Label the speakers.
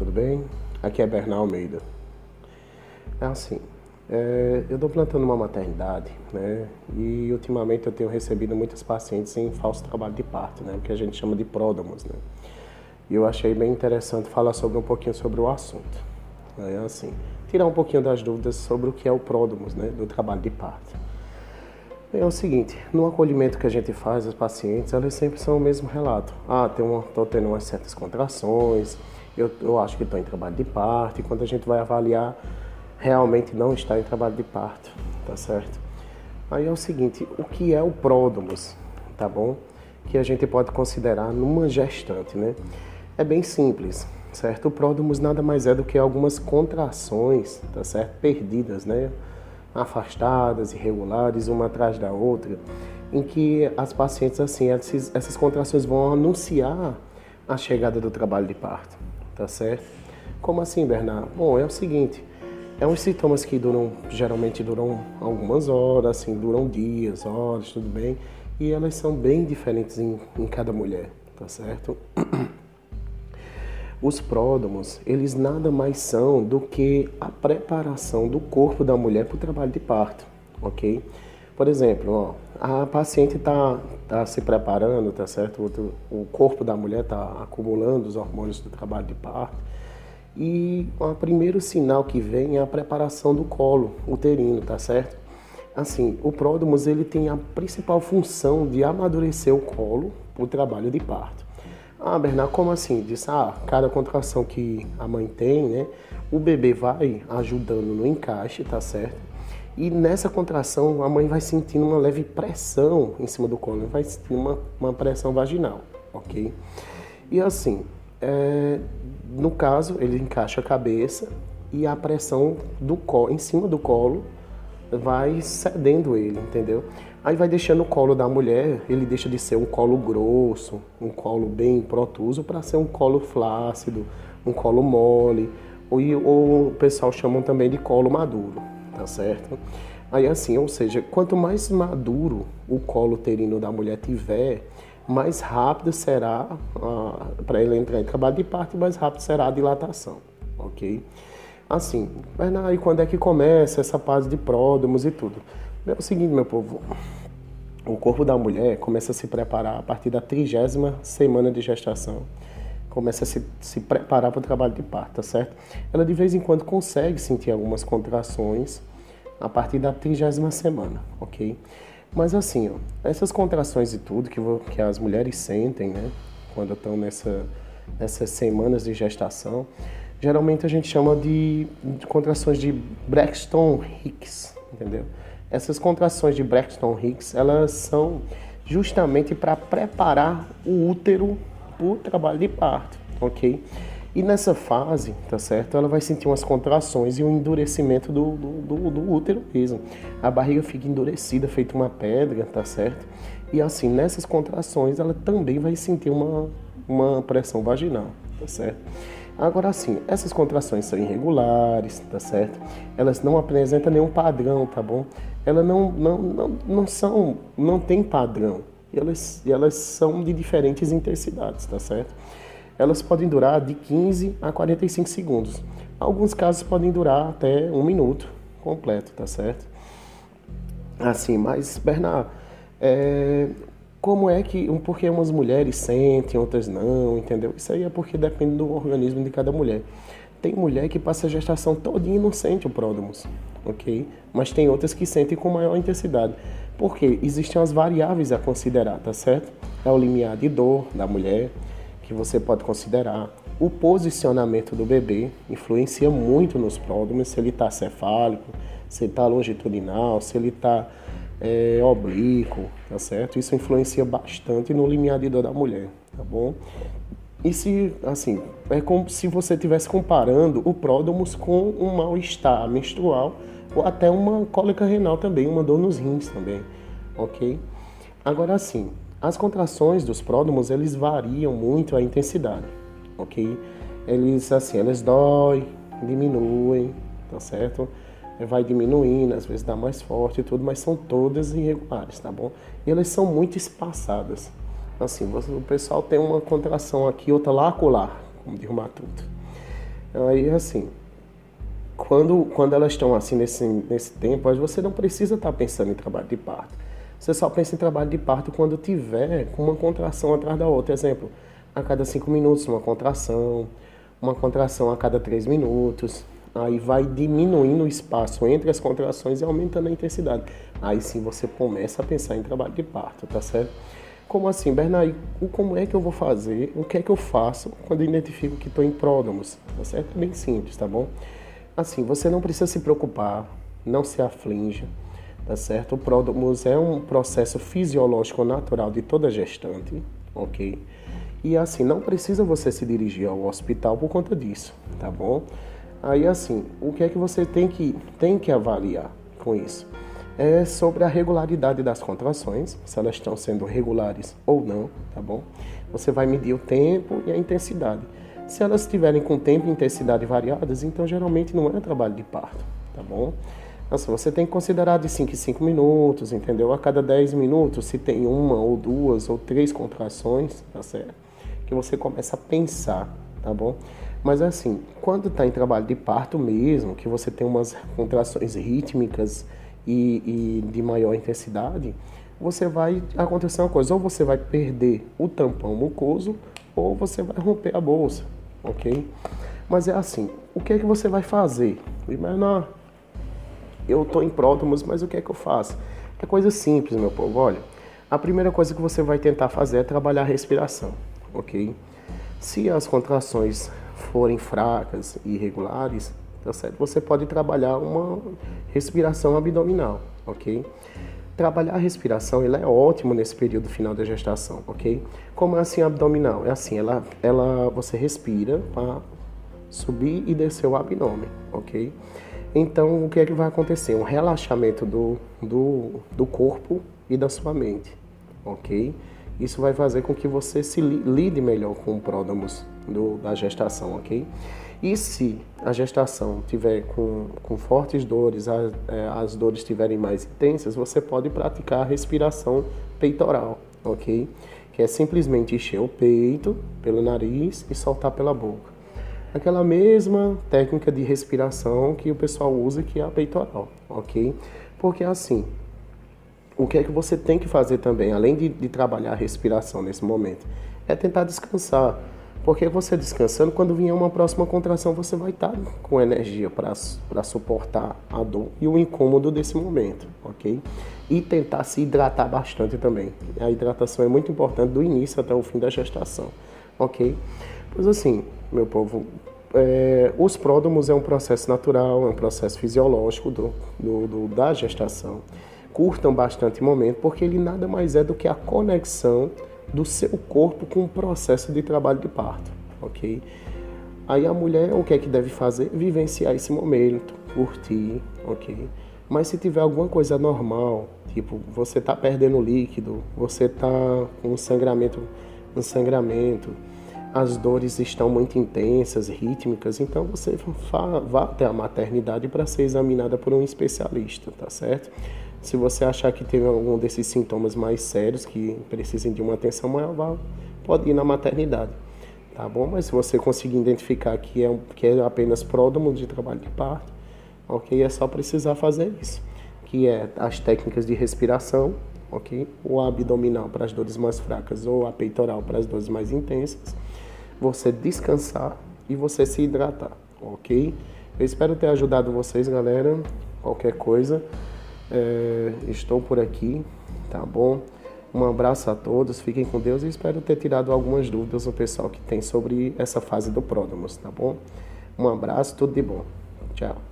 Speaker 1: tudo bem? Aqui é Bernal Almeida. É assim, é, eu estou plantando uma maternidade, né? E ultimamente eu tenho recebido muitos pacientes em falso trabalho de parto, né? Que a gente chama de pródromos, né? E eu achei bem interessante falar sobre um pouquinho sobre o assunto. É assim, tirar um pouquinho das dúvidas sobre o que é o pródromos, né? Do trabalho de parto. É o seguinte, no acolhimento que a gente faz aos pacientes, elas sempre são o mesmo relato. Ah, estou tendo umas certas contrações, eu, eu acho que estou em trabalho de parto, e quando a gente vai avaliar, realmente não está em trabalho de parto, tá certo? Aí é o seguinte, o que é o pródomos, tá bom? Que a gente pode considerar numa gestante, né? É bem simples, certo? O pródomos nada mais é do que algumas contrações, tá certo? Perdidas, né? afastadas, irregulares, uma atrás da outra, em que as pacientes, assim, essas, essas contrações vão anunciar a chegada do trabalho de parto, tá certo? Como assim, Bernardo? Bom, é o seguinte, é uns sintomas que duram, geralmente duram algumas horas, assim, duram dias, horas, tudo bem, e elas são bem diferentes em, em cada mulher, tá certo? Os pródomos, eles nada mais são do que a preparação do corpo da mulher para o trabalho de parto, ok? Por exemplo, ó, a paciente está tá se preparando, tá certo? O, corpo da mulher está acumulando os hormônios do trabalho de parto. E o primeiro sinal que vem é a preparação do colo uterino, tá certo? Assim, o pródomos ele tem a principal função de amadurecer o colo para o trabalho de parto. Ah, Bernardo, como assim? Diz, ah, cada contração que a mãe tem, né? O bebê vai ajudando no encaixe, tá certo? E nessa contração, a mãe vai sentindo uma leve pressão em cima do colo, vai sentindo uma, uma pressão vaginal, ok? E assim, é, no caso, ele encaixa a cabeça e a pressão do colo, em cima do colo vai cedendo ele, entendeu? Aí vai deixando o colo da mulher, ele deixa de ser um colo grosso, um colo bem protuso, para ser um colo flácido, um colo mole, ou, ou o pessoal chamam também de colo maduro, tá certo? Aí assim, ou seja, quanto mais maduro o colo uterino da mulher tiver, mais rápido será, ah, para ele entrar em trabalho de parto, mais rápido será a dilatação, ok? Assim, mas aí quando é que começa essa fase de pródomos e tudo? É o seguinte, meu povo, o corpo da mulher começa a se preparar a partir da trigésima semana de gestação. Começa a se, se preparar para o trabalho de parto, tá certo? Ela de vez em quando consegue sentir algumas contrações a partir da trigésima semana, ok? Mas assim, ó, essas contrações e tudo que, que as mulheres sentem, né? Quando estão nessa, nessas semanas de gestação, geralmente a gente chama de, de contrações de Braxton Hicks, entendeu? Essas contrações de Braxton Hicks, elas são justamente para preparar o útero para o trabalho de parto, ok? E nessa fase, tá certo? Ela vai sentir umas contrações e um endurecimento do, do, do, do útero mesmo. A barriga fica endurecida, feita uma pedra, tá certo? E assim, nessas contrações, ela também vai sentir uma, uma pressão vaginal, tá certo? Agora sim, essas contrações são irregulares, tá certo? Elas não apresentam nenhum padrão, tá bom? Elas não, não, não, não são, não tem padrão. E elas, elas são de diferentes intensidades, tá certo? Elas podem durar de 15 a 45 segundos. Alguns casos podem durar até um minuto completo, tá certo? Assim, mas, Bernardo, é, como é que, porque umas mulheres sentem, outras não, entendeu? Isso aí é porque depende do organismo de cada mulher. Tem mulher que passa a gestação todinha e não sente o pródromos, ok? Mas tem outras que sentem com maior intensidade. Porque existem as variáveis a considerar, tá certo? É o limiar de dor da mulher, que você pode considerar. O posicionamento do bebê influencia muito nos pródromos, se ele está cefálico, se ele está longitudinal, se ele está é, oblíquo, tá certo? Isso influencia bastante no limiar de dor da mulher, tá bom? E se, assim, é como se você estivesse comparando o pródomos com um mal-estar menstrual ou até uma cólica renal também, uma dor nos rins também, ok? Agora, assim, as contrações dos pródomos, eles variam muito a intensidade, ok? Eles, assim, eles doem, diminuem, tá certo? vai diminuindo, às vezes dá mais forte e tudo, mas são todas irregulares, tá bom? E elas são muito espaçadas. Assim, você, o pessoal tem uma contração aqui, outra lá, acolá, como diz o Matuto. Aí, assim, quando, quando elas estão assim nesse, nesse tempo, você não precisa estar pensando em trabalho de parto. Você só pensa em trabalho de parto quando tiver uma contração atrás da outra. Exemplo, a cada cinco minutos uma contração, uma contração a cada três minutos. Aí vai diminuindo o espaço entre as contrações e aumentando a intensidade. Aí sim você começa a pensar em trabalho de parto, tá certo? Como assim, Bernardo? Como é que eu vou fazer? O que é que eu faço quando identifico que estou em pródomos? Tá certo? É bem simples, tá bom? Assim, você não precisa se preocupar, não se aflinja tá certo? O pródomos é um processo fisiológico natural de toda gestante, ok? E assim, não precisa você se dirigir ao hospital por conta disso, tá bom? Aí assim, o que é que você tem que, tem que avaliar com isso? É sobre a regularidade das contrações, se elas estão sendo regulares ou não, tá bom? Você vai medir o tempo e a intensidade. Se elas estiverem com tempo e intensidade variadas, então geralmente não é trabalho de parto, tá bom? Nossa, você tem que considerar de 5 em 5 minutos, entendeu? A cada 10 minutos, se tem uma ou duas ou três contrações, tá certo? Que você começa a pensar, tá bom? Mas assim, quando está em trabalho de parto mesmo, que você tem umas contrações rítmicas e, e de maior intensidade, você vai acontecer uma coisa, ou você vai perder o tampão mucoso, ou você vai romper a bolsa, ok? Mas é assim, o que é que você vai fazer? Menor, eu estou em prótomos, mas o que é que eu faço? É coisa simples, meu povo. Olha, a primeira coisa que você vai tentar fazer é trabalhar a respiração, ok? Se as contrações forem fracas e irregulares, tá certo? Você pode trabalhar uma respiração abdominal, ok? Trabalhar a respiração, ele é ótimo nesse período final da gestação, ok? Como é assim abdominal? É assim, ela, ela, você respira para subir e descer o abdômen, ok? Então, o que é que vai acontecer? Um relaxamento do, do, do corpo e da sua mente, ok? Isso vai fazer com que você se lide melhor com o pródamos do, da gestação, ok? E se a gestação tiver com, com fortes dores, é, as dores estiverem mais intensas, você pode praticar a respiração peitoral, ok? Que é simplesmente encher o peito pelo nariz e soltar pela boca aquela mesma técnica de respiração que o pessoal usa, que é a peitoral, ok? Porque assim, o que é que você tem que fazer também, além de, de trabalhar a respiração nesse momento, é tentar descansar. Porque você descansando, quando vier uma próxima contração, você vai estar com energia para suportar a dor e o incômodo desse momento, ok? E tentar se hidratar bastante também. A hidratação é muito importante do início até o fim da gestação, ok? Pois assim, meu povo, é, os pródomos é um processo natural, é um processo fisiológico do, do, do, da gestação. Curtam bastante o momento, porque ele nada mais é do que a conexão do seu corpo com o processo de trabalho de parto, ok? Aí a mulher, o que é que deve fazer? Vivenciar esse momento, curtir, ok? Mas se tiver alguma coisa normal, tipo, você está perdendo líquido, você está com um sangramento, um sangramento, as dores estão muito intensas, rítmicas, então você vá até a maternidade para ser examinada por um especialista, tá certo? Se você achar que tem algum desses sintomas mais sérios que precisem de uma atenção maior, pode ir na maternidade, tá bom? Mas se você conseguir identificar que é, que é apenas pródromo de trabalho de parto, ok? É só precisar fazer isso, que é as técnicas de respiração, ok? O abdominal para as dores mais fracas ou a peitoral para as dores mais intensas você descansar e você se hidratar, ok? Eu espero ter ajudado vocês, galera. Qualquer coisa, é, estou por aqui, tá bom? Um abraço a todos, fiquem com Deus e espero ter tirado algumas dúvidas do pessoal que tem sobre essa fase do pródromos, tá bom? Um abraço, tudo de bom. Tchau.